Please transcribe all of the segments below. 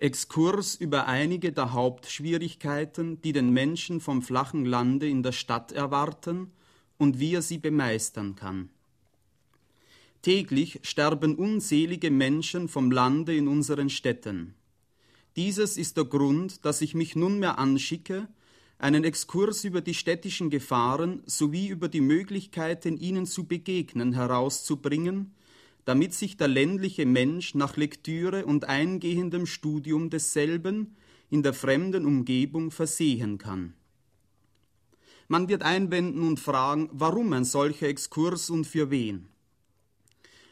Exkurs über einige der Hauptschwierigkeiten, die den Menschen vom flachen Lande in der Stadt erwarten und wie er sie bemeistern kann. Täglich sterben unzählige Menschen vom Lande in unseren Städten. Dieses ist der Grund, dass ich mich nunmehr anschicke, einen Exkurs über die städtischen Gefahren sowie über die Möglichkeiten, ihnen zu begegnen, herauszubringen, damit sich der ländliche Mensch nach Lektüre und eingehendem Studium desselben in der fremden Umgebung versehen kann. Man wird einwenden und fragen, warum ein solcher Exkurs und für wen.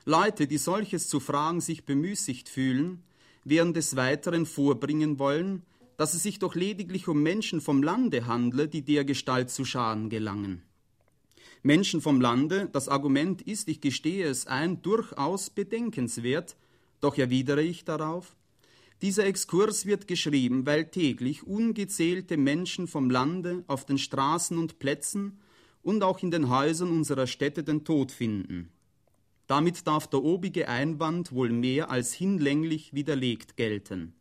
Leute, die solches zu fragen sich bemüßigt fühlen, werden des Weiteren vorbringen wollen, dass es sich doch lediglich um Menschen vom Lande handle, die der Gestalt zu Schaden gelangen. Menschen vom Lande, das Argument ist, ich gestehe es ein, durchaus bedenkenswert, doch erwidere ich darauf, dieser Exkurs wird geschrieben, weil täglich ungezählte Menschen vom Lande auf den Straßen und Plätzen und auch in den Häusern unserer Städte den Tod finden. Damit darf der obige Einwand wohl mehr als hinlänglich widerlegt gelten.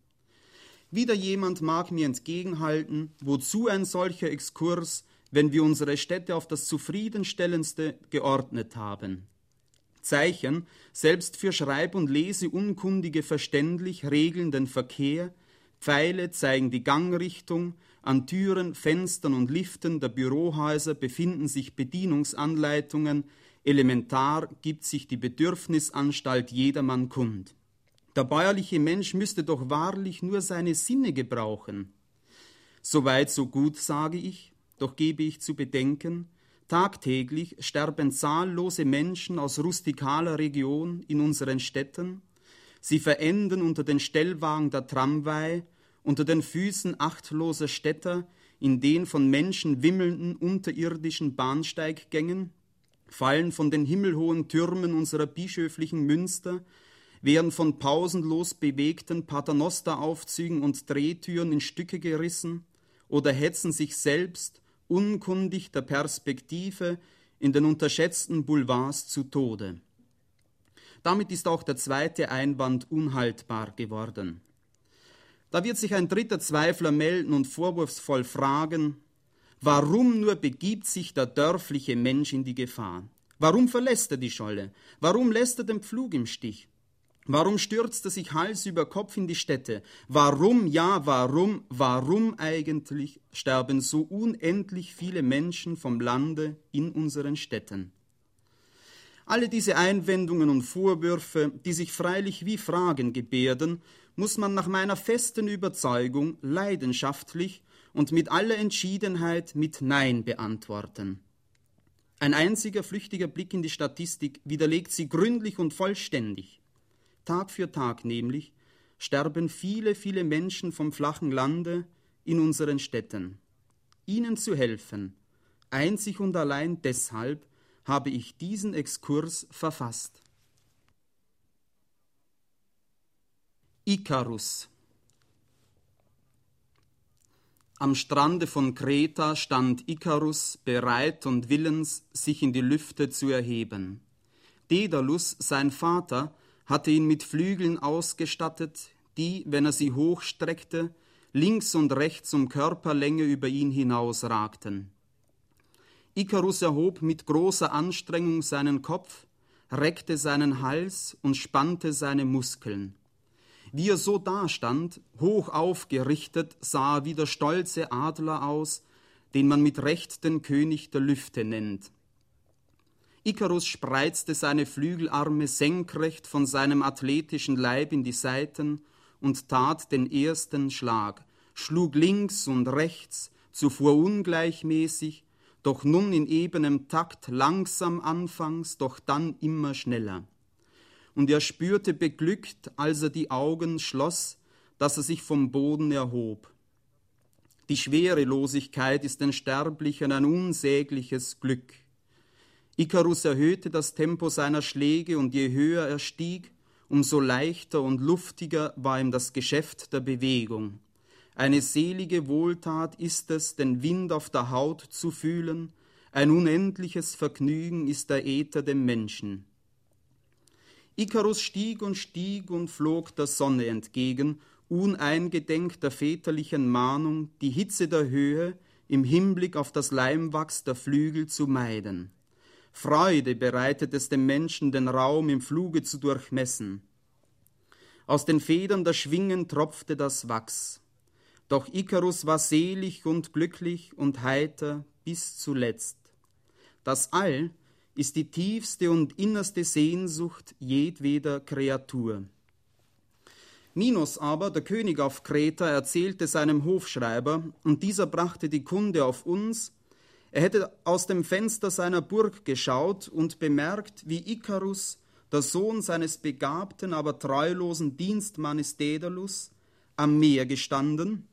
Wieder jemand mag mir entgegenhalten, wozu ein solcher Exkurs, wenn wir unsere Städte auf das zufriedenstellendste geordnet haben. Zeichen, selbst für Schreib- und Leseunkundige verständlich, regeln den Verkehr, Pfeile zeigen die Gangrichtung, an Türen, Fenstern und Liften der Bürohäuser befinden sich Bedienungsanleitungen, elementar gibt sich die Bedürfnisanstalt jedermann kund. Der bäuerliche Mensch müsste doch wahrlich nur seine Sinne gebrauchen. Soweit so gut, sage ich, doch gebe ich zu bedenken, tagtäglich sterben zahllose Menschen aus rustikaler Region in unseren Städten, sie verenden unter den Stellwagen der Tramway, unter den Füßen achtloser Städter, in den von Menschen wimmelnden unterirdischen Bahnsteiggängen, fallen von den himmelhohen Türmen unserer bischöflichen Münster, werden von pausenlos bewegten Paternosteraufzügen und Drehtüren in Stücke gerissen oder hetzen sich selbst, unkundig der Perspektive, in den unterschätzten Boulevards zu Tode. Damit ist auch der zweite Einwand unhaltbar geworden. Da wird sich ein dritter Zweifler melden und vorwurfsvoll fragen, warum nur begibt sich der dörfliche Mensch in die Gefahr? Warum verlässt er die Scholle? Warum lässt er den Pflug im Stich? Warum stürzt er sich Hals über Kopf in die Städte? Warum, ja, warum, warum eigentlich sterben so unendlich viele Menschen vom Lande in unseren Städten? Alle diese Einwendungen und Vorwürfe, die sich freilich wie Fragen gebärden, muss man nach meiner festen Überzeugung leidenschaftlich und mit aller Entschiedenheit mit Nein beantworten. Ein einziger flüchtiger Blick in die Statistik widerlegt sie gründlich und vollständig. Tag für Tag nämlich sterben viele, viele Menschen vom flachen Lande in unseren Städten. Ihnen zu helfen, einzig und allein deshalb habe ich diesen Exkurs verfasst. Ikarus Am Strande von Kreta stand Ikarus bereit und willens, sich in die Lüfte zu erheben. Daedalus, sein Vater, hatte ihn mit Flügeln ausgestattet, die, wenn er sie hochstreckte, links und rechts um Körperlänge über ihn hinausragten. Ikarus erhob mit großer Anstrengung seinen Kopf, reckte seinen Hals und spannte seine Muskeln. Wie er so dastand, hoch aufgerichtet, sah er wie der stolze Adler aus, den man mit Recht den König der Lüfte nennt. Ikarus spreizte seine Flügelarme senkrecht von seinem athletischen Leib in die Seiten und tat den ersten Schlag, schlug links und rechts, zuvor ungleichmäßig, doch nun in ebenem Takt langsam anfangs, doch dann immer schneller. Und er spürte beglückt, als er die Augen schloss, dass er sich vom Boden erhob. Die Schwerelosigkeit ist den Sterblichen ein unsägliches Glück. Ikarus erhöhte das Tempo seiner Schläge und je höher er stieg, umso leichter und luftiger war ihm das Geschäft der Bewegung. Eine selige Wohltat ist es, den Wind auf der Haut zu fühlen, ein unendliches Vergnügen ist der Äther dem Menschen. Ikarus stieg und stieg und flog der Sonne entgegen, uneingedenk der väterlichen Mahnung, die Hitze der Höhe im Hinblick auf das Leimwachs der Flügel zu meiden. Freude bereitet es dem Menschen, den Raum im Fluge zu durchmessen. Aus den Federn der Schwingen tropfte das Wachs. Doch Ikarus war selig und glücklich und heiter bis zuletzt. Das All ist die tiefste und innerste Sehnsucht jedweder Kreatur. Minos aber, der König auf Kreta, erzählte seinem Hofschreiber, und dieser brachte die Kunde auf uns, er hätte aus dem Fenster seiner Burg geschaut und bemerkt, wie Ikarus, der Sohn seines begabten, aber treulosen Dienstmannes Daedalus, am Meer gestanden,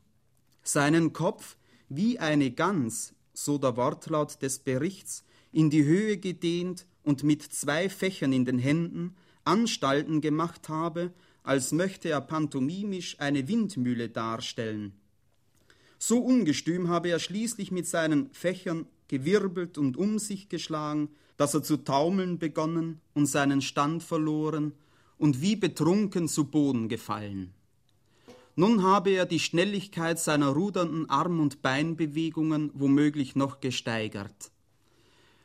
seinen Kopf wie eine Gans, so der Wortlaut des Berichts, in die Höhe gedehnt und mit zwei Fächern in den Händen Anstalten gemacht habe, als möchte er pantomimisch eine Windmühle darstellen. So ungestüm habe er schließlich mit seinen Fächern gewirbelt und um sich geschlagen, dass er zu taumeln begonnen und seinen Stand verloren und wie betrunken zu Boden gefallen. Nun habe er die Schnelligkeit seiner rudernden Arm- und Beinbewegungen womöglich noch gesteigert.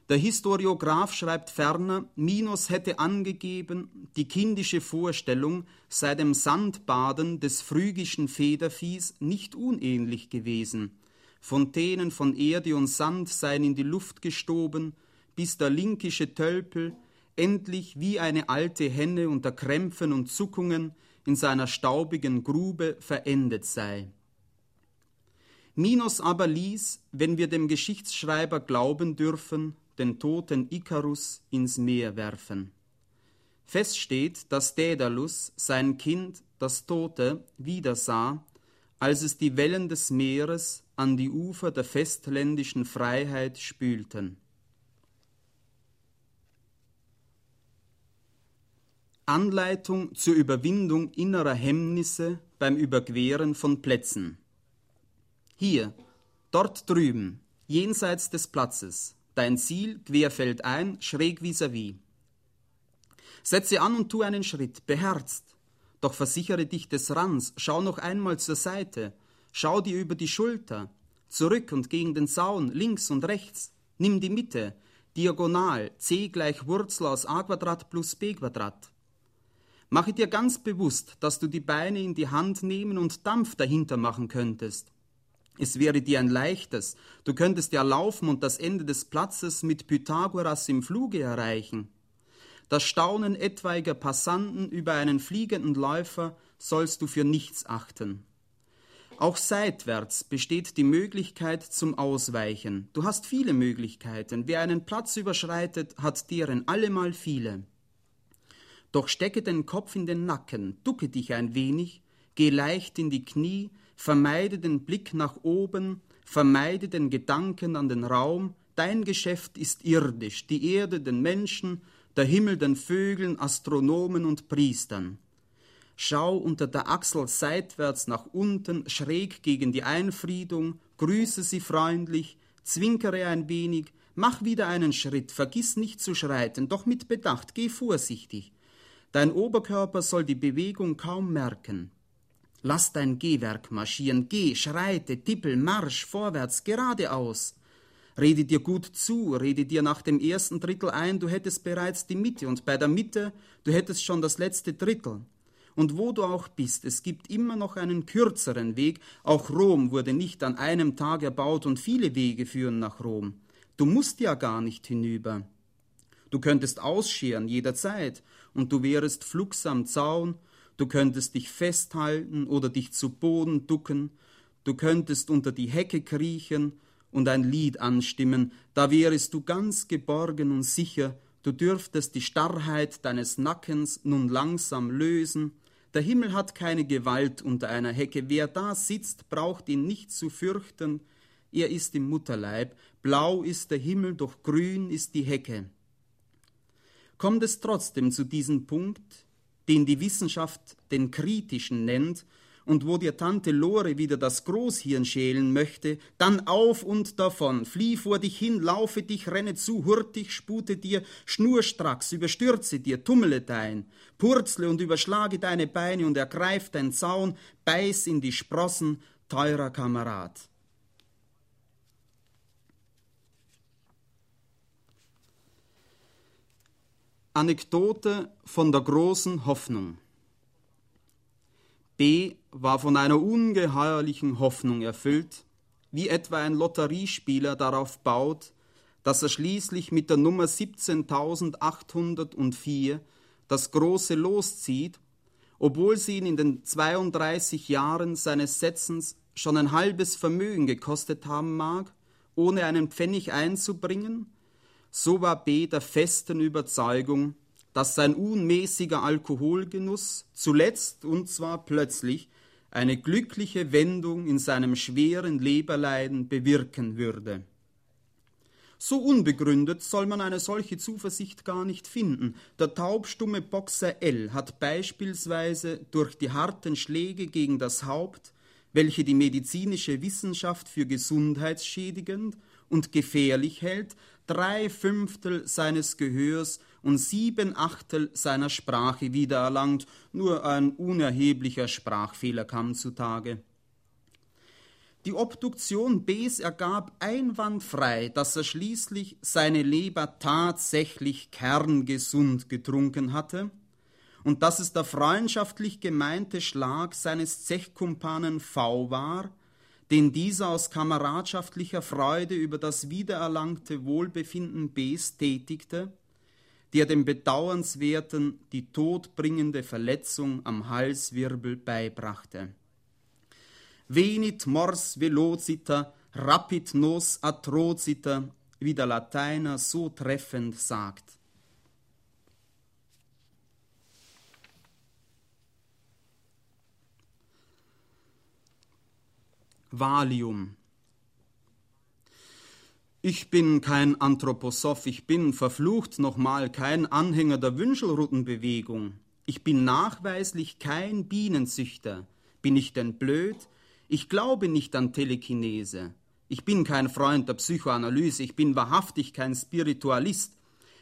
Der Historiograph schreibt ferner, Minos hätte angegeben, die kindische Vorstellung sei dem Sandbaden des phrygischen Federviehs nicht unähnlich gewesen. Fontänen von Erde und Sand seien in die Luft gestoben, bis der linkische Tölpel endlich wie eine alte Henne unter Krämpfen und Zuckungen in seiner staubigen Grube verendet sei. Minos aber ließ, wenn wir dem Geschichtsschreiber glauben dürfen, den toten Ikarus ins Meer werfen. Fest steht, dass Daedalus sein Kind, das Tote, wiedersah, als es die Wellen des Meeres an die Ufer der festländischen Freiheit spülten. Anleitung zur Überwindung innerer Hemmnisse beim Überqueren von Plätzen. Hier, dort drüben, jenseits des Platzes, Dein Ziel querfeldein, schräg vis-à-vis. -vis. Setze an und tu einen Schritt, beherzt. Doch versichere dich des Rands, schau noch einmal zur Seite, schau dir über die Schulter, zurück und gegen den Zaun, links und rechts. Nimm die Mitte, diagonal, c gleich Wurzel aus a Quadrat plus b Quadrat. Mache dir ganz bewusst, dass du die Beine in die Hand nehmen und Dampf dahinter machen könntest. Es wäre dir ein leichtes. Du könntest ja laufen und das Ende des Platzes mit Pythagoras im Fluge erreichen. Das Staunen etwaiger Passanten über einen fliegenden Läufer sollst du für nichts achten. Auch seitwärts besteht die Möglichkeit zum Ausweichen. Du hast viele Möglichkeiten. Wer einen Platz überschreitet, hat deren allemal viele. Doch stecke den Kopf in den Nacken, ducke dich ein wenig, geh leicht in die Knie, vermeide den Blick nach oben, vermeide den Gedanken an den Raum, dein Geschäft ist irdisch, die Erde den Menschen, der Himmel den Vögeln, Astronomen und Priestern. Schau unter der Achsel seitwärts nach unten, schräg gegen die Einfriedung, grüße sie freundlich, zwinkere ein wenig, mach wieder einen Schritt, vergiss nicht zu schreiten, doch mit Bedacht, geh vorsichtig. Dein Oberkörper soll die Bewegung kaum merken. Lass dein Gehwerk marschieren, geh, schreite, tippel, marsch, vorwärts, geradeaus. Rede dir gut zu, rede dir nach dem ersten Drittel ein, du hättest bereits die Mitte und bei der Mitte, du hättest schon das letzte Drittel. Und wo du auch bist, es gibt immer noch einen kürzeren Weg. Auch Rom wurde nicht an einem Tag erbaut und viele Wege führen nach Rom. Du musst ja gar nicht hinüber. Du könntest ausscheren jederzeit und du wärest flugs am Zaun Du könntest dich festhalten oder dich zu Boden ducken. Du könntest unter die Hecke kriechen und ein Lied anstimmen. Da wärest du ganz geborgen und sicher. Du dürftest die Starrheit deines Nackens nun langsam lösen. Der Himmel hat keine Gewalt unter einer Hecke. Wer da sitzt, braucht ihn nicht zu fürchten. Er ist im Mutterleib. Blau ist der Himmel, doch grün ist die Hecke. Kommt es trotzdem zu diesem Punkt, den die Wissenschaft den kritischen nennt und wo dir Tante Lore wieder das Großhirn schälen möchte, dann auf und davon, flieh vor dich hin, laufe dich, renne zu, hurtig, spute dir, schnurstracks, überstürze dir, tummele dein, purzle und überschlage deine Beine und ergreif dein Zaun, beiß in die Sprossen, teurer Kamerad. Anekdote von der großen Hoffnung. B war von einer ungeheuerlichen Hoffnung erfüllt, wie etwa ein Lotteriespieler darauf baut, dass er schließlich mit der Nummer 17804 das große Los zieht, obwohl sie ihn in den 32 Jahren seines Setzens schon ein halbes Vermögen gekostet haben mag, ohne einen Pfennig einzubringen, so war B der festen Überzeugung, dass sein unmäßiger Alkoholgenuss zuletzt und zwar plötzlich eine glückliche Wendung in seinem schweren Leberleiden bewirken würde. So unbegründet soll man eine solche Zuversicht gar nicht finden. Der taubstumme Boxer L hat beispielsweise durch die harten Schläge gegen das Haupt, welche die medizinische Wissenschaft für gesundheitsschädigend und gefährlich hält, drei Fünftel seines Gehörs und sieben Achtel seiner Sprache wiedererlangt, nur ein unerheblicher Sprachfehler kam zutage. Die Obduktion Bs ergab einwandfrei, dass er schließlich seine Leber tatsächlich kerngesund getrunken hatte und dass es der freundschaftlich gemeinte Schlag seines Zechkumpanen V war, den dieser aus kameradschaftlicher Freude über das wiedererlangte Wohlbefinden Bs tätigte, der dem Bedauernswerten die todbringende Verletzung am Halswirbel beibrachte. Venit mors velocita, rapid nos atrocita, wie der Lateiner so treffend sagt. Valium. Ich bin kein Anthroposoph, ich bin verflucht nochmal kein Anhänger der Wünschelruttenbewegung. Ich bin nachweislich kein Bienenzüchter. Bin ich denn blöd? Ich glaube nicht an Telekinese. Ich bin kein Freund der Psychoanalyse, ich bin wahrhaftig kein Spiritualist.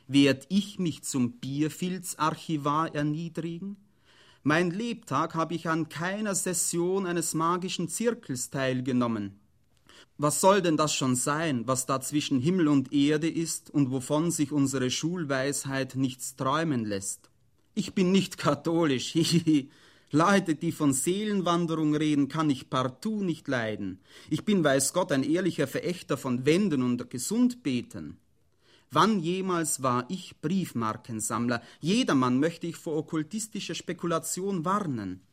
Werd ich mich zum Bierfilzarchivar erniedrigen? Mein Lebtag habe ich an keiner Session eines magischen Zirkels teilgenommen. Was soll denn das schon sein, was da zwischen Himmel und Erde ist und wovon sich unsere Schulweisheit nichts träumen lässt? Ich bin nicht katholisch, hihihi. Leute, die von Seelenwanderung reden, kann ich partout nicht leiden. Ich bin, weiß Gott, ein ehrlicher Verächter von Wenden und Gesundbeten. Wann jemals war ich Briefmarkensammler? Jedermann möchte ich vor okkultistischer Spekulation warnen.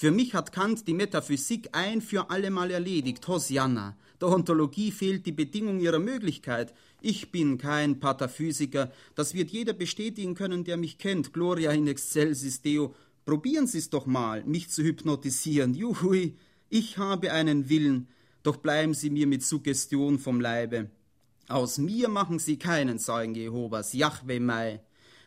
Für mich hat Kant die Metaphysik ein für allemal erledigt. Hosianna. Der Ontologie fehlt die Bedingung ihrer Möglichkeit. Ich bin kein Pataphysiker. Das wird jeder bestätigen können, der mich kennt. Gloria in excelsis Deo. Probieren Sie es doch mal, mich zu hypnotisieren. Juhui, ich habe einen Willen. Doch bleiben Sie mir mit Suggestion vom Leibe. Aus mir machen sie keinen Zeugen Jehovas, Jahwe Mai.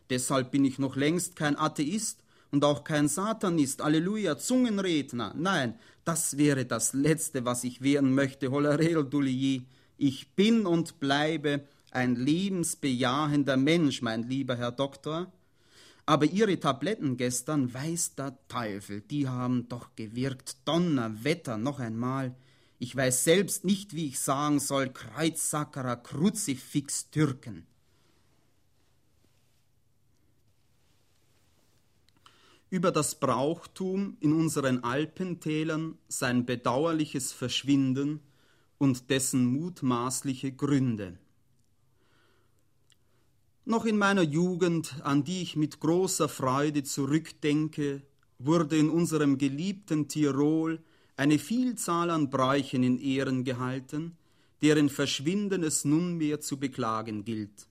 Deshalb bin ich noch längst kein Atheist und auch kein Satanist, Alleluja, Zungenredner. Nein, das wäre das Letzte, was ich werden möchte, Dulier. Ich bin und bleibe ein lebensbejahender Mensch, mein lieber Herr Doktor. Aber Ihre Tabletten gestern, weiß der Teufel, die haben doch gewirkt. Donnerwetter, noch einmal. Ich weiß selbst nicht, wie ich sagen soll, Kreuzsackerer Kruzifix Türken. Über das Brauchtum in unseren Alpentälern, sein bedauerliches Verschwinden und dessen mutmaßliche Gründe. Noch in meiner Jugend, an die ich mit großer Freude zurückdenke, wurde in unserem geliebten Tirol eine Vielzahl an Bräuchen in Ehren gehalten, deren Verschwinden es nunmehr zu beklagen gilt.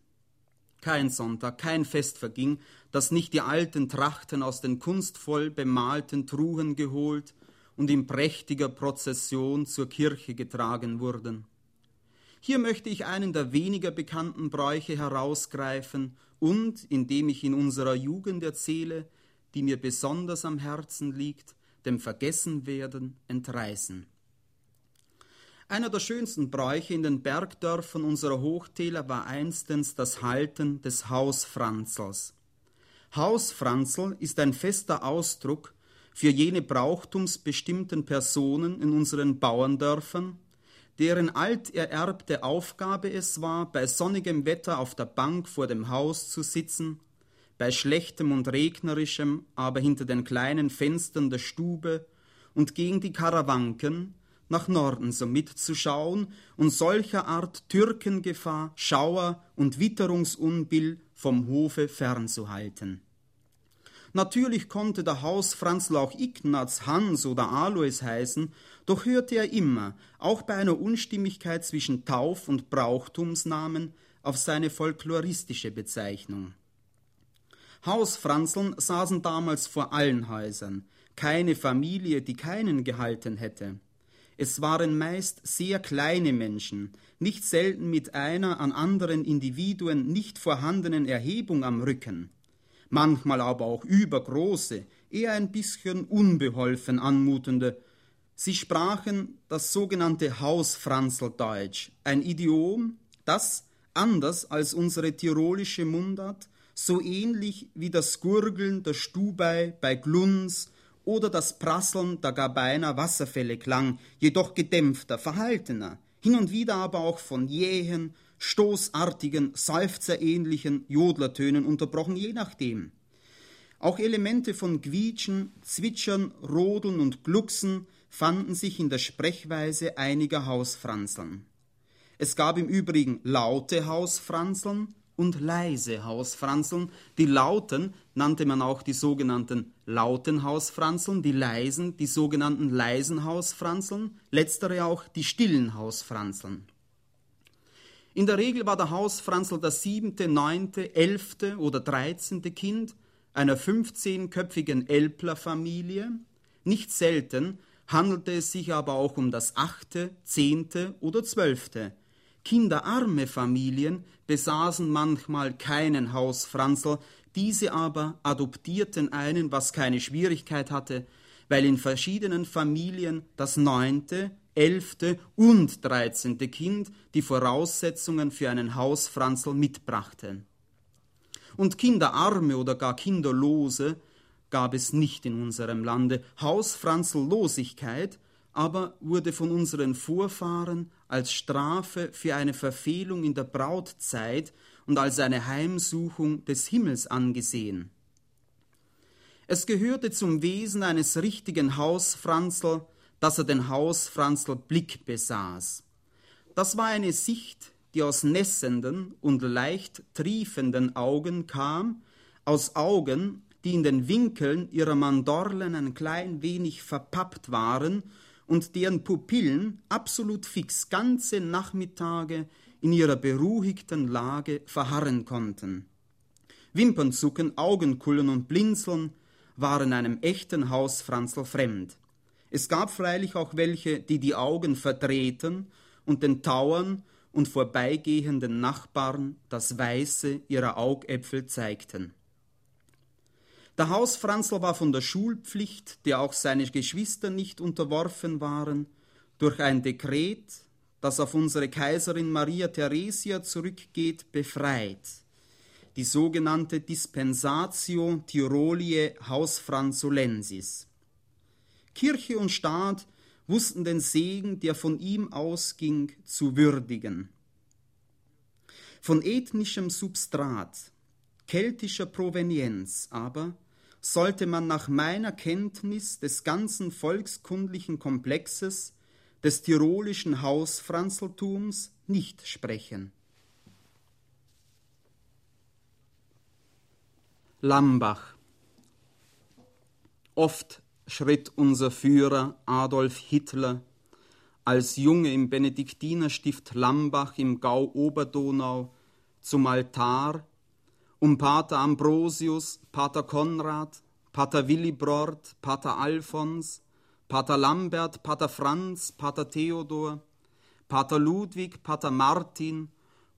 Kein Sonntag, kein Fest verging, dass nicht die alten Trachten aus den kunstvoll bemalten Truhen geholt und in prächtiger Prozession zur Kirche getragen wurden. Hier möchte ich einen der weniger bekannten Bräuche herausgreifen und, indem ich in unserer Jugend erzähle, die mir besonders am Herzen liegt, dem Vergessenwerden entreißen. Einer der schönsten Bräuche in den Bergdörfern unserer Hochtäler war einstens das Halten des Hausfranzels. Hausfranzel ist ein fester Ausdruck für jene brauchtumsbestimmten Personen in unseren Bauerndörfern, deren altererbte Aufgabe es war, bei sonnigem Wetter auf der Bank vor dem Haus zu sitzen, bei schlechtem und regnerischem aber hinter den kleinen Fenstern der Stube und gegen die Karawanken, nach Norden so mitzuschauen und solcher Art Türkengefahr, Schauer und Witterungsunbill vom Hofe fernzuhalten. Natürlich konnte der Hausfranzl auch Ignaz, Hans oder Alois heißen, doch hörte er immer, auch bei einer Unstimmigkeit zwischen Tauf- und Brauchtumsnamen, auf seine folkloristische Bezeichnung. Hausfranzeln saßen damals vor allen Häusern, keine Familie, die keinen gehalten hätte. Es waren meist sehr kleine Menschen, nicht selten mit einer an anderen Individuen nicht vorhandenen Erhebung am Rücken, manchmal aber auch übergroße, eher ein bisschen unbeholfen anmutende. Sie sprachen das sogenannte Hausfranzeldeutsch, ein Idiom, das, anders als unsere tirolische Mundart, so ähnlich wie das Gurgeln der Stubei bei Gluns oder das Prasseln der Gabeiner Wasserfälle klang, jedoch gedämpfter, verhaltener, hin und wieder aber auch von jähen, stoßartigen, seufzerähnlichen Jodlertönen unterbrochen, je nachdem. Auch Elemente von Quietschen, Zwitschern, Rodeln und Glucksen fanden sich in der Sprechweise einiger Hausfranzeln. Es gab im Übrigen laute Hausfranzeln und leise Hausfranzeln. Die lauten nannte man auch die sogenannten lauten Hausfranzeln, die leisen die sogenannten leisen Hausfranzeln, letztere auch die stillen Hausfranzeln. In der Regel war der Hausfranzel das siebente, neunte, elfte oder dreizehnte Kind einer 15-köpfigen Elpler-Familie. Nicht selten handelte es sich aber auch um das achte, zehnte oder zwölfte. Kinderarme Familien besaßen manchmal keinen Hausfranzel, diese aber adoptierten einen, was keine Schwierigkeit hatte, weil in verschiedenen Familien das neunte, elfte und dreizehnte Kind die Voraussetzungen für einen Hausfranzel mitbrachte. Und Kinderarme oder gar Kinderlose gab es nicht in unserem Lande. Hausfranzellosigkeit aber wurde von unseren Vorfahren als Strafe für eine Verfehlung in der Brautzeit und als eine Heimsuchung des Himmels angesehen. Es gehörte zum Wesen eines richtigen Hausfranzl, dass er den Hausfranzl-Blick besaß. Das war eine Sicht, die aus nässenden und leicht triefenden Augen kam, aus Augen, die in den Winkeln ihrer Mandorlen ein klein wenig verpappt waren und deren Pupillen absolut fix ganze Nachmittage in ihrer beruhigten Lage verharren konnten. Wimpernzucken, Augenkullen und Blinzeln waren einem echten Hausfranzl fremd. Es gab freilich auch welche, die die Augen verdrehten und den Tauern und vorbeigehenden Nachbarn das Weiße ihrer Augäpfel zeigten. Der Hausfranzl war von der Schulpflicht, der auch seine Geschwister nicht unterworfen waren, durch ein Dekret, das auf unsere Kaiserin Maria Theresia zurückgeht, befreit. Die sogenannte Dispensatio Tiroliae Hausfranzulensis. Kirche und Staat wussten den Segen, der von ihm ausging, zu würdigen. Von ethnischem Substrat, keltischer Provenienz aber sollte man nach meiner Kenntnis des ganzen volkskundlichen Komplexes des tirolischen Hausfranzeltums nicht sprechen. Lambach Oft schritt unser Führer Adolf Hitler als Junge im Benediktinerstift Lambach im Gau Oberdonau zum Altar um Pater Ambrosius, Pater Konrad, Pater Willibrord, Pater Alfons, Pater Lambert, Pater Franz, Pater Theodor, Pater Ludwig, Pater Martin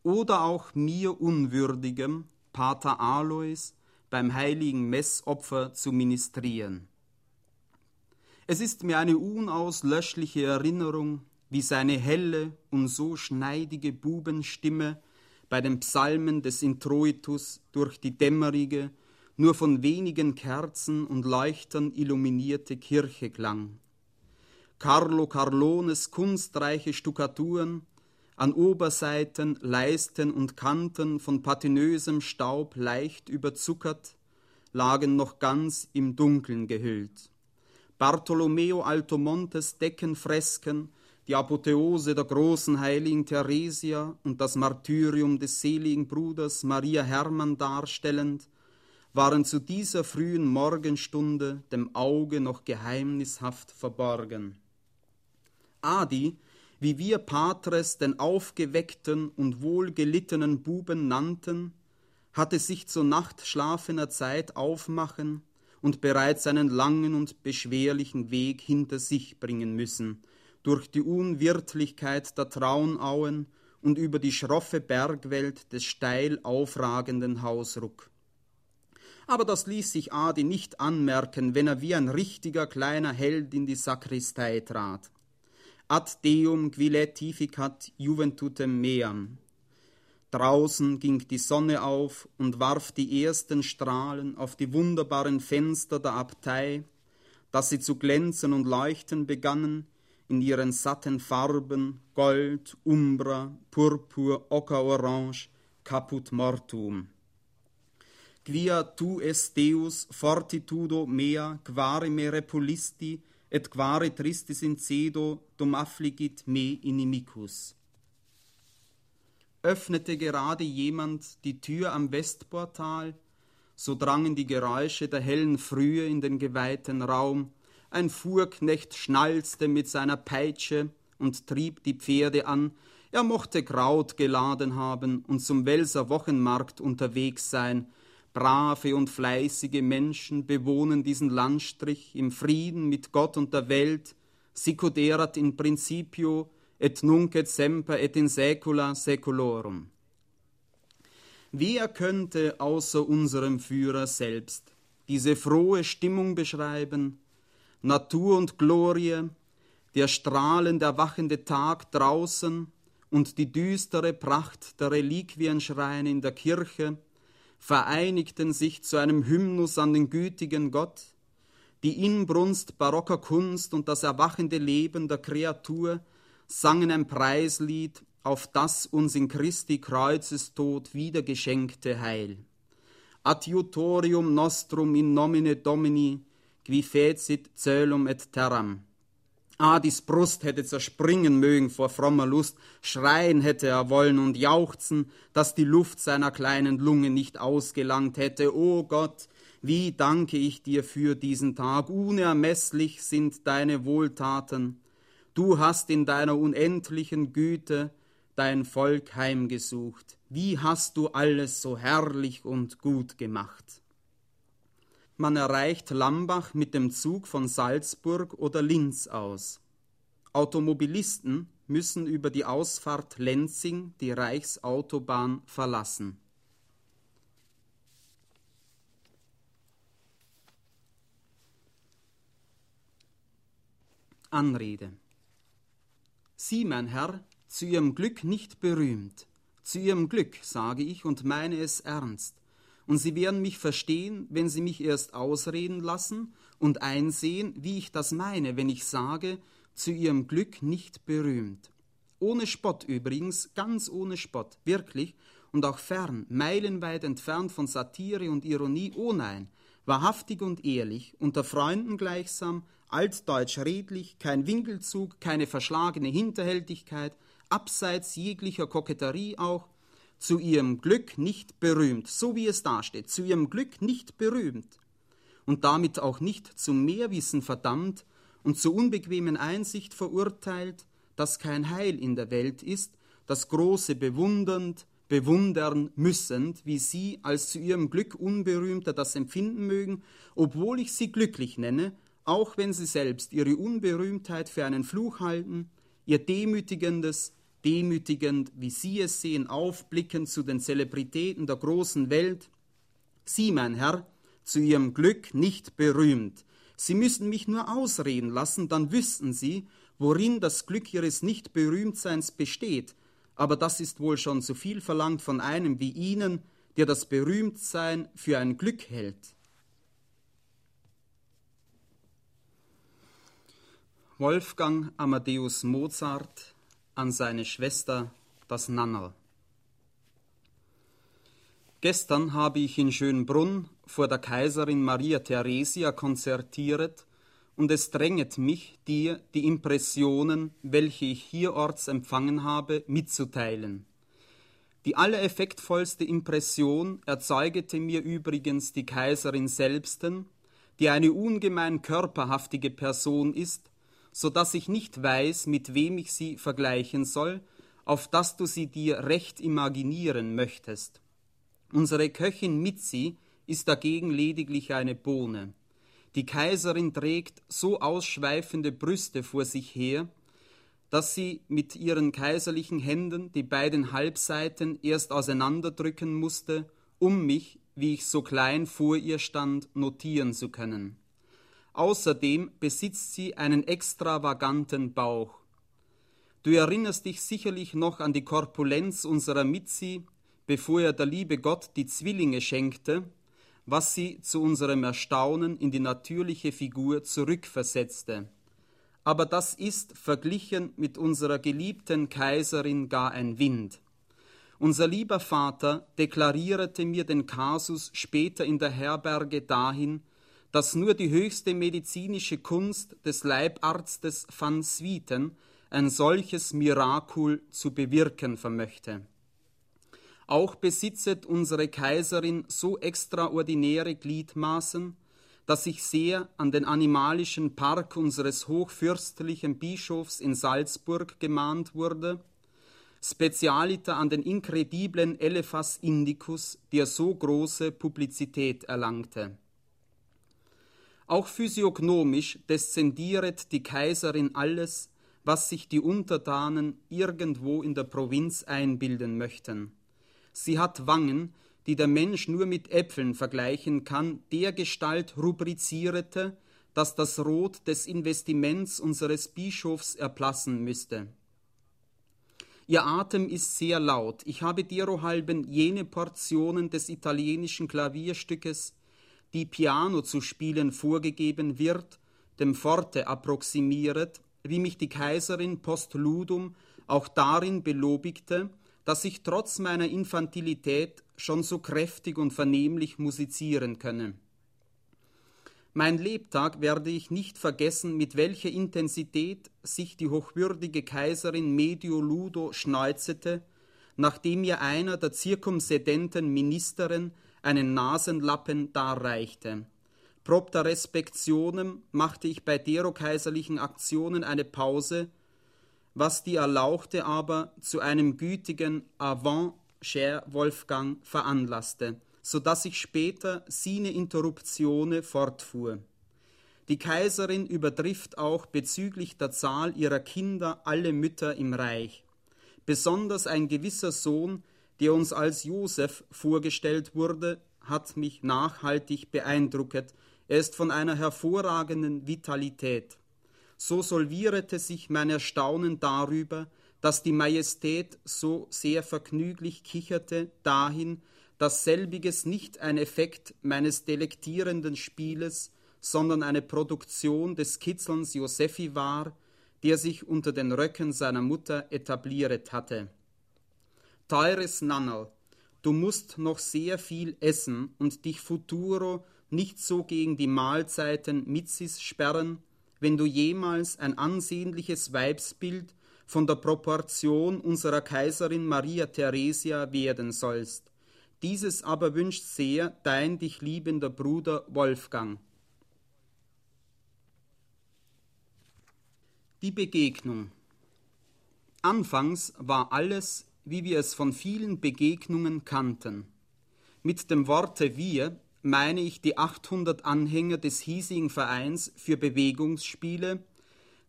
oder auch mir unwürdigem, Pater Alois, beim heiligen Messopfer zu ministrieren. Es ist mir eine unauslöschliche Erinnerung, wie seine helle und so schneidige Bubenstimme bei den Psalmen des Introitus durch die dämmerige, nur von wenigen Kerzen und Leuchtern illuminierte Kirche klang. Carlo Carlones kunstreiche Stuckaturen, an Oberseiten, Leisten und Kanten von patinösem Staub leicht überzuckert, lagen noch ganz im Dunkeln gehüllt. Bartolomeo Altomontes Deckenfresken, die Apotheose der großen heiligen Theresia und das Martyrium des seligen Bruders Maria Hermann darstellend, waren zu dieser frühen Morgenstunde dem Auge noch geheimnishaft verborgen. Adi, wie wir Patres den aufgeweckten und wohlgelittenen Buben nannten, hatte sich zur nachtschlafener Zeit aufmachen und bereits einen langen und beschwerlichen Weg hinter sich bringen müssen, durch die Unwirtlichkeit der Traunauen und über die schroffe Bergwelt des steil aufragenden Hausruck. Aber das ließ sich Adi nicht anmerken, wenn er wie ein richtiger kleiner Held in die Sakristei trat. Ad Deum quiletificat juventutem meam. Draußen ging die Sonne auf und warf die ersten Strahlen auf die wunderbaren Fenster der Abtei, dass sie zu glänzen und leuchten begannen in ihren satten Farben Gold, Umbra, Purpur, Ockerorange, Caput Mortum. Quia tu es Deus fortitudo mea quare me repulisti et quare tristis in cedo dum affligit me inimicus. Öffnete gerade jemand die Tür am Westportal, so drangen die Geräusche der hellen Frühe in den geweihten Raum, ein Fuhrknecht schnalzte mit seiner Peitsche und trieb die Pferde an, er mochte Kraut geladen haben und zum Welser Wochenmarkt unterwegs sein, Brave und fleißige Menschen bewohnen diesen Landstrich im Frieden mit Gott und der Welt, sicut erat in principio et nunc et semper et in saecula saeculorum. Wer könnte außer unserem Führer selbst diese frohe Stimmung beschreiben, Natur und Glorie, der strahlend erwachende Tag draußen und die düstere Pracht der Reliquienschreine in der Kirche, vereinigten sich zu einem Hymnus an den gütigen Gott, die Inbrunst barocker Kunst und das erwachende Leben der Kreatur sangen ein Preislied auf das uns in Christi Kreuzestod wiedergeschenkte Heil. Adiutorium nostrum in nomine Domini, qui fecit celum et terram. Adis Brust hätte zerspringen mögen vor frommer Lust, schreien hätte er wollen und jauchzen, dass die Luft seiner kleinen Lunge nicht ausgelangt hätte. O Gott, wie danke ich dir für diesen Tag, unermesslich sind deine Wohltaten. Du hast in deiner unendlichen Güte dein Volk heimgesucht. Wie hast du alles so herrlich und gut gemacht? Man erreicht Lambach mit dem Zug von Salzburg oder Linz aus. Automobilisten müssen über die Ausfahrt Lenzing die Reichsautobahn verlassen. Anrede Sie, mein Herr, zu Ihrem Glück nicht berühmt, zu Ihrem Glück sage ich und meine es ernst, und Sie werden mich verstehen, wenn Sie mich erst ausreden lassen und einsehen, wie ich das meine, wenn ich sage, zu Ihrem Glück nicht berühmt. Ohne Spott übrigens, ganz ohne Spott, wirklich, und auch fern, meilenweit entfernt von Satire und Ironie, oh nein, wahrhaftig und ehrlich, unter Freunden gleichsam, altdeutsch redlich, kein Winkelzug, keine verschlagene Hinterhältigkeit, abseits jeglicher Koketterie auch, zu ihrem Glück nicht berühmt, so wie es dasteht, zu ihrem Glück nicht berühmt und damit auch nicht zum Mehrwissen verdammt und zur unbequemen Einsicht verurteilt, dass kein Heil in der Welt ist, das Große bewundernd, bewundern müssend, wie sie als zu ihrem Glück unberühmter das empfinden mögen, obwohl ich sie glücklich nenne, auch wenn sie selbst ihre Unberühmtheit für einen Fluch halten, ihr demütigendes, demütigend, wie Sie es sehen, aufblicken zu den Zelebritäten der großen Welt. Sie, mein Herr, zu Ihrem Glück nicht berühmt, Sie müssen mich nur ausreden lassen, dann wüssten Sie, worin das Glück Ihres Nicht-Berühmtseins besteht. Aber das ist wohl schon zu viel verlangt von einem wie Ihnen, der das Berühmtsein für ein Glück hält. Wolfgang Amadeus Mozart an seine Schwester, das Nannerl. Gestern habe ich in Schönbrunn vor der Kaiserin Maria Theresia konzertiert und es dränget mich, dir die Impressionen, welche ich hierorts empfangen habe, mitzuteilen. Die allereffektvollste Impression erzeugete mir übrigens die Kaiserin selbsten, die eine ungemein körperhaftige Person ist, so dass ich nicht weiß, mit wem ich sie vergleichen soll, auf dass du sie dir recht imaginieren möchtest. Unsere Köchin Mitzi ist dagegen lediglich eine Bohne. Die Kaiserin trägt so ausschweifende Brüste vor sich her, dass sie mit ihren kaiserlichen Händen die beiden Halbseiten erst auseinanderdrücken musste, um mich, wie ich so klein vor ihr stand, notieren zu können. Außerdem besitzt sie einen extravaganten Bauch. Du erinnerst dich sicherlich noch an die Korpulenz unserer Mitzi, bevor er der liebe Gott die Zwillinge schenkte, was sie zu unserem Erstaunen in die natürliche Figur zurückversetzte. Aber das ist verglichen mit unserer geliebten Kaiserin gar ein Wind. Unser lieber Vater deklarierte mir den Kasus später in der Herberge dahin, dass nur die höchste medizinische Kunst des Leibarztes van Swieten ein solches Mirakul zu bewirken vermöchte. Auch besitzet unsere Kaiserin so extraordinäre Gliedmaßen, dass ich sehr an den animalischen Park unseres hochfürstlichen Bischofs in Salzburg gemahnt wurde, Spezialiter an den inkrediblen Elephas indicus, der so große Publizität erlangte. Auch physiognomisch deszendieret die Kaiserin alles, was sich die Untertanen irgendwo in der Provinz einbilden möchten. Sie hat Wangen, die der Mensch nur mit Äpfeln vergleichen kann, der Gestalt rubrizierte, dass das Rot des Investiments unseres Bischofs erplassen müsste. Ihr Atem ist sehr laut. Ich habe derohalben jene Portionen des italienischen Klavierstückes, die Piano zu spielen vorgegeben wird, dem Forte approximiert, wie mich die Kaiserin postludum auch darin belobigte, dass ich trotz meiner Infantilität schon so kräftig und vernehmlich musizieren könne. Mein Lebtag werde ich nicht vergessen, mit welcher Intensität sich die hochwürdige Kaiserin Medio Ludo schneuzete, nachdem ihr einer der zirkumsedenten Ministerin einen Nasenlappen darreichte. Propter Respektionem machte ich bei dero kaiserlichen Aktionen eine Pause, was die Erlauchte aber zu einem gütigen Avant cher Wolfgang veranlasste, so dass ich später sine Interruptione fortfuhr. Die Kaiserin übertrifft auch bezüglich der Zahl ihrer Kinder alle Mütter im Reich. Besonders ein gewisser Sohn, der uns als Josef vorgestellt wurde, hat mich nachhaltig beeindruckt. Er ist von einer hervorragenden Vitalität so solvierte sich mein Erstaunen darüber, dass die Majestät so sehr vergnüglich kicherte, dahin, dass selbiges nicht ein Effekt meines delektierenden Spieles, sondern eine Produktion des Kitzelns Josephi war, der sich unter den Röcken seiner Mutter etabliert hatte. Teures Nannerl, du musst noch sehr viel essen und dich futuro nicht so gegen die Mahlzeiten Mitzis sperren, wenn du jemals ein ansehnliches Weibsbild von der Proportion unserer Kaiserin Maria Theresia werden sollst. Dieses aber wünscht sehr dein dich liebender Bruder Wolfgang. Die Begegnung. Anfangs war alles, wie wir es von vielen Begegnungen kannten. Mit dem Worte wir meine ich die 800 Anhänger des hiesigen Vereins für Bewegungsspiele,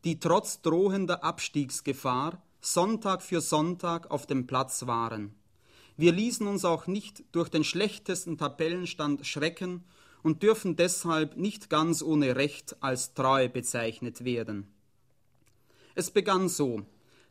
die trotz drohender Abstiegsgefahr Sonntag für Sonntag auf dem Platz waren. Wir ließen uns auch nicht durch den schlechtesten Tabellenstand schrecken und dürfen deshalb nicht ganz ohne Recht als treu bezeichnet werden. Es begann so.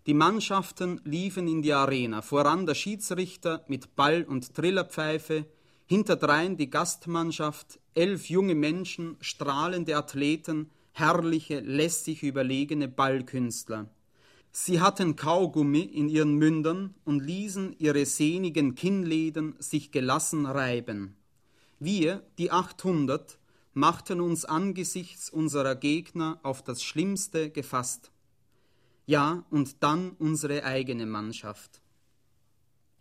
Die Mannschaften liefen in die Arena, voran der Schiedsrichter mit Ball und Trillerpfeife, hinterdrein die Gastmannschaft, elf junge Menschen, strahlende Athleten, herrliche, lässig überlegene Ballkünstler. Sie hatten Kaugummi in ihren Mündern und ließen ihre sehnigen Kinnleden sich gelassen reiben. Wir, die 800, machten uns angesichts unserer Gegner auf das Schlimmste gefasst. Ja, und dann unsere eigene Mannschaft.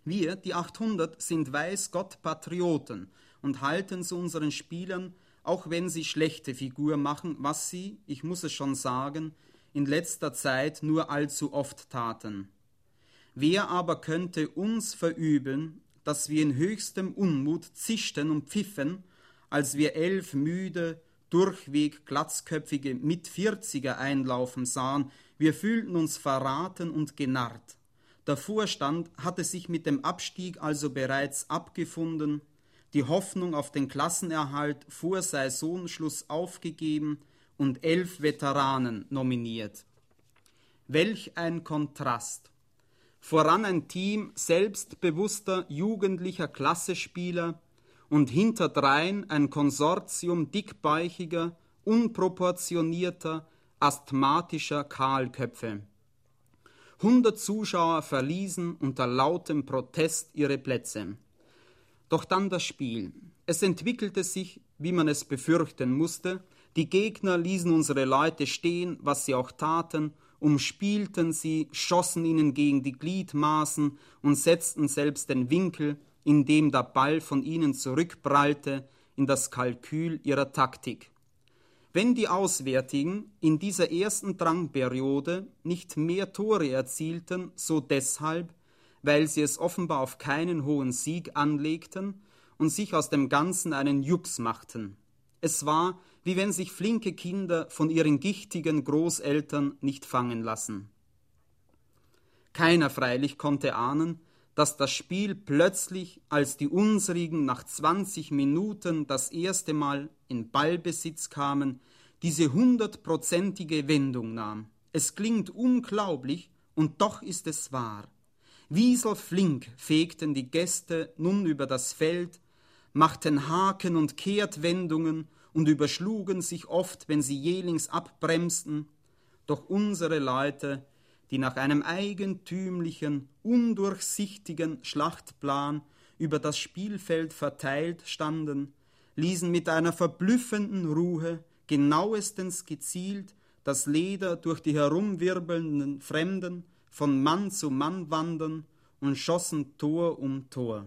Wir, die 800, sind weiß Gott Patrioten und halten zu unseren Spielern, auch wenn sie schlechte Figur machen, was sie, ich muss es schon sagen, in letzter Zeit nur allzu oft taten. Wer aber könnte uns verübeln, dass wir in höchstem Unmut zischten und pfiffen, als wir elf müde, durchweg glatzköpfige Mitvierziger einlaufen sahen, wir fühlten uns verraten und genarrt. Der Vorstand hatte sich mit dem Abstieg also bereits abgefunden, die Hoffnung auf den Klassenerhalt vor Saisonschluss aufgegeben und elf Veteranen nominiert. Welch ein Kontrast! Voran ein Team selbstbewusster jugendlicher Klassespieler und hinterdrein ein Konsortium dickbäuchiger, unproportionierter, asthmatischer Kahlköpfe. Hundert Zuschauer verließen unter lautem Protest ihre Plätze. Doch dann das Spiel. Es entwickelte sich, wie man es befürchten musste. Die Gegner ließen unsere Leute stehen, was sie auch taten, umspielten sie, schossen ihnen gegen die Gliedmaßen und setzten selbst den Winkel, in dem der Ball von ihnen zurückprallte, in das Kalkül ihrer Taktik. Wenn die Auswärtigen in dieser ersten Drangperiode nicht mehr Tore erzielten, so deshalb, weil sie es offenbar auf keinen hohen Sieg anlegten und sich aus dem Ganzen einen Jux machten. Es war, wie wenn sich flinke Kinder von ihren gichtigen Großeltern nicht fangen lassen. Keiner freilich konnte ahnen, dass das Spiel plötzlich, als die unsrigen nach 20 Minuten das erste Mal in Ballbesitz kamen, diese hundertprozentige Wendung nahm. Es klingt unglaublich, und doch ist es wahr. Wieselflink fegten die Gäste nun über das Feld, machten Haken und Kehrtwendungen und überschlugen sich oft, wenn sie jählings abbremsten, doch unsere Leute die nach einem eigentümlichen, undurchsichtigen Schlachtplan über das Spielfeld verteilt standen, ließen mit einer verblüffenden Ruhe genauestens gezielt das Leder durch die herumwirbelnden Fremden von Mann zu Mann wandern und schossen Tor um Tor.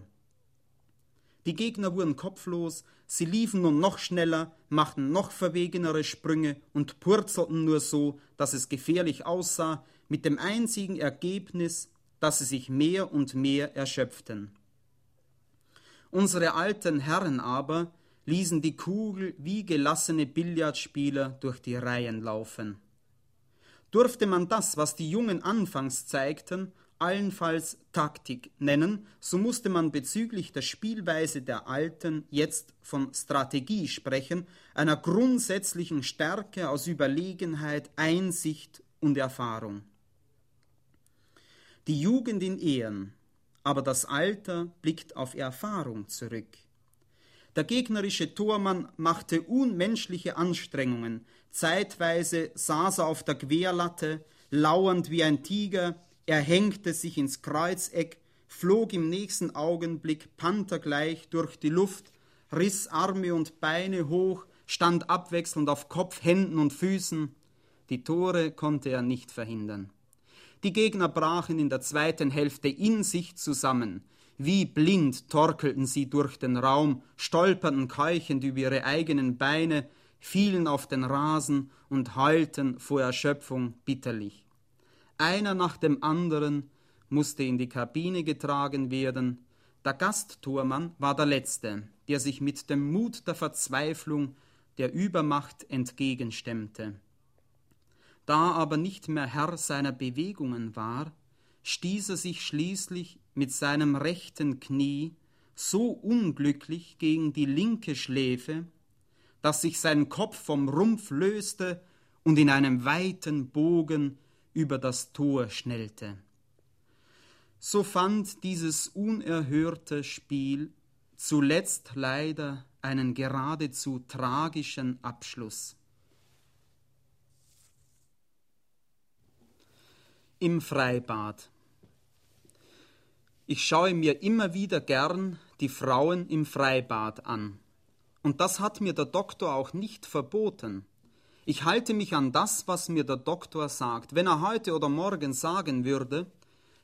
Die Gegner wurden kopflos, sie liefen nun noch schneller, machten noch verwegenere Sprünge und purzelten nur so, dass es gefährlich aussah, mit dem einzigen Ergebnis, dass sie sich mehr und mehr erschöpften. Unsere alten Herren aber ließen die Kugel wie gelassene Billardspieler durch die Reihen laufen. Durfte man das, was die Jungen anfangs zeigten, allenfalls Taktik nennen, so musste man bezüglich der Spielweise der Alten jetzt von Strategie sprechen, einer grundsätzlichen Stärke aus Überlegenheit, Einsicht und Erfahrung die Jugend in Ehren, aber das Alter blickt auf Erfahrung zurück. Der gegnerische Tormann machte unmenschliche Anstrengungen, zeitweise saß er auf der Querlatte, lauernd wie ein Tiger, er hängte sich ins Kreuzeck, flog im nächsten Augenblick panthergleich durch die Luft, riss Arme und Beine hoch, stand abwechselnd auf Kopf, Händen und Füßen. Die Tore konnte er nicht verhindern. Die Gegner brachen in der zweiten Hälfte in sich zusammen. Wie blind torkelten sie durch den Raum, stolperten keuchend über ihre eigenen Beine, fielen auf den Rasen und heulten vor Erschöpfung bitterlich. Einer nach dem anderen musste in die Kabine getragen werden. Der Gastturmann war der Letzte, der sich mit dem Mut der Verzweiflung der Übermacht entgegenstemmte. Da aber nicht mehr Herr seiner Bewegungen war, stieß er sich schließlich mit seinem rechten Knie so unglücklich gegen die linke Schläfe, dass sich sein Kopf vom Rumpf löste und in einem weiten Bogen über das Tor schnellte. So fand dieses unerhörte Spiel zuletzt leider einen geradezu tragischen Abschluss. Im Freibad. Ich schaue mir immer wieder gern die Frauen im Freibad an. Und das hat mir der Doktor auch nicht verboten. Ich halte mich an das, was mir der Doktor sagt. Wenn er heute oder morgen sagen würde,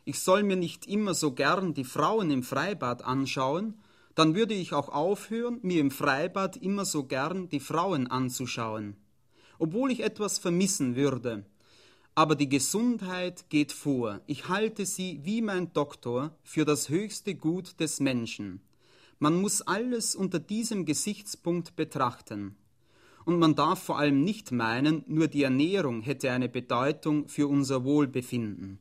ich soll mir nicht immer so gern die Frauen im Freibad anschauen, dann würde ich auch aufhören, mir im Freibad immer so gern die Frauen anzuschauen. Obwohl ich etwas vermissen würde, aber die Gesundheit geht vor. Ich halte sie wie mein Doktor für das höchste Gut des Menschen. Man muss alles unter diesem Gesichtspunkt betrachten. Und man darf vor allem nicht meinen, nur die Ernährung hätte eine Bedeutung für unser Wohlbefinden.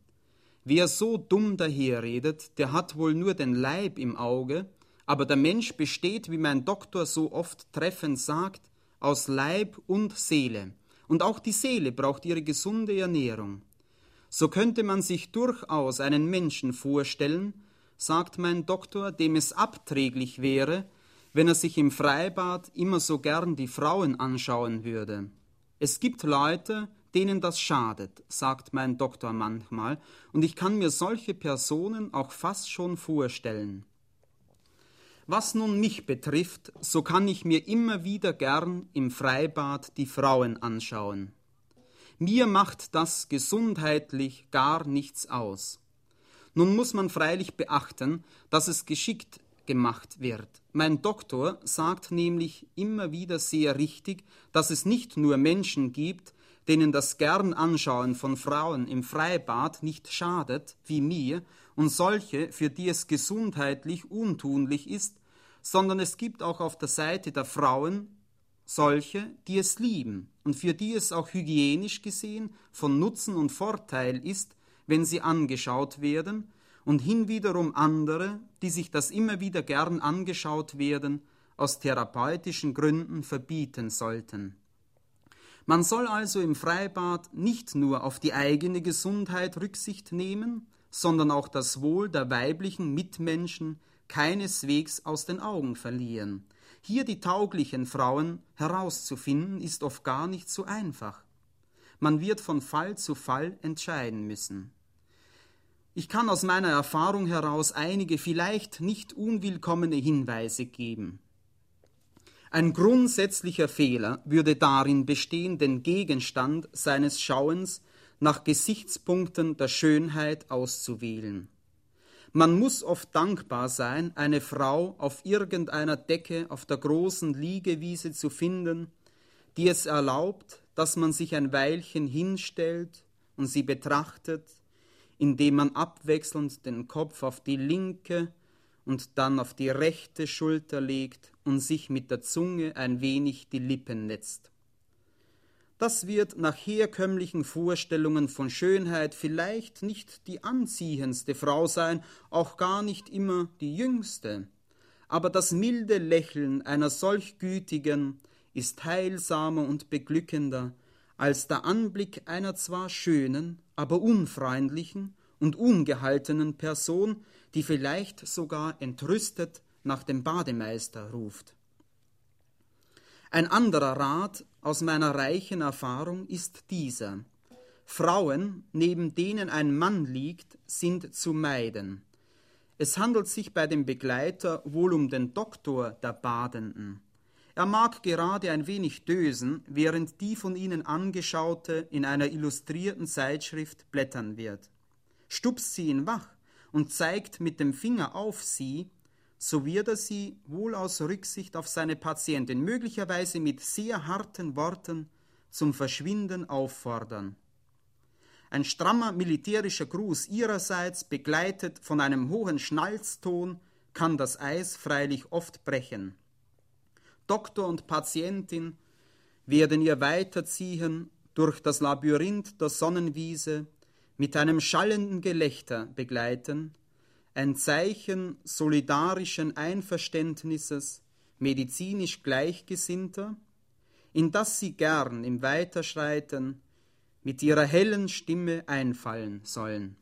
Wer so dumm daherredet, der hat wohl nur den Leib im Auge, aber der Mensch besteht, wie mein Doktor so oft treffend sagt, aus Leib und Seele und auch die Seele braucht ihre gesunde Ernährung. So könnte man sich durchaus einen Menschen vorstellen, sagt mein Doktor, dem es abträglich wäre, wenn er sich im Freibad immer so gern die Frauen anschauen würde. Es gibt Leute, denen das schadet, sagt mein Doktor manchmal, und ich kann mir solche Personen auch fast schon vorstellen. Was nun mich betrifft, so kann ich mir immer wieder gern im Freibad die Frauen anschauen. Mir macht das gesundheitlich gar nichts aus. Nun muss man freilich beachten, dass es geschickt gemacht wird. Mein Doktor sagt nämlich immer wieder sehr richtig, dass es nicht nur Menschen gibt, denen das gern Anschauen von Frauen im Freibad nicht schadet, wie mir, und solche, für die es gesundheitlich untunlich ist, sondern es gibt auch auf der Seite der Frauen solche, die es lieben und für die es auch hygienisch gesehen von Nutzen und Vorteil ist, wenn sie angeschaut werden, und hinwiederum andere, die sich das immer wieder gern angeschaut werden, aus therapeutischen Gründen verbieten sollten. Man soll also im Freibad nicht nur auf die eigene Gesundheit Rücksicht nehmen, sondern auch das Wohl der weiblichen Mitmenschen keineswegs aus den Augen verlieren. Hier die tauglichen Frauen herauszufinden, ist oft gar nicht so einfach. Man wird von Fall zu Fall entscheiden müssen. Ich kann aus meiner Erfahrung heraus einige vielleicht nicht unwillkommene Hinweise geben. Ein grundsätzlicher Fehler würde darin bestehen, den Gegenstand seines Schauens nach Gesichtspunkten der Schönheit auszuwählen. Man muss oft dankbar sein, eine Frau auf irgendeiner Decke auf der großen Liegewiese zu finden, die es erlaubt, dass man sich ein Weilchen hinstellt und sie betrachtet, indem man abwechselnd den Kopf auf die linke und dann auf die rechte Schulter legt und sich mit der Zunge ein wenig die Lippen netzt. Das wird nach herkömmlichen Vorstellungen von Schönheit vielleicht nicht die anziehendste Frau sein, auch gar nicht immer die jüngste. Aber das milde Lächeln einer solch gütigen ist heilsamer und beglückender als der Anblick einer zwar schönen, aber unfreundlichen und ungehaltenen Person, die vielleicht sogar entrüstet nach dem Bademeister ruft. Ein anderer Rat aus meiner reichen Erfahrung ist dieser. Frauen, neben denen ein Mann liegt, sind zu meiden. Es handelt sich bei dem Begleiter wohl um den Doktor der Badenden. Er mag gerade ein wenig dösen, während die von ihnen angeschaute in einer illustrierten Zeitschrift blättern wird. Stupst sie ihn wach und zeigt mit dem Finger auf sie, so wird er sie wohl aus Rücksicht auf seine Patientin möglicherweise mit sehr harten Worten zum Verschwinden auffordern. Ein strammer militärischer Gruß ihrerseits, begleitet von einem hohen Schnalzton, kann das Eis freilich oft brechen. Doktor und Patientin werden ihr weiterziehen durch das Labyrinth der Sonnenwiese mit einem schallenden Gelächter begleiten, ein Zeichen solidarischen Einverständnisses medizinisch Gleichgesinnter in das sie gern im Weiterschreiten mit ihrer hellen Stimme einfallen sollen.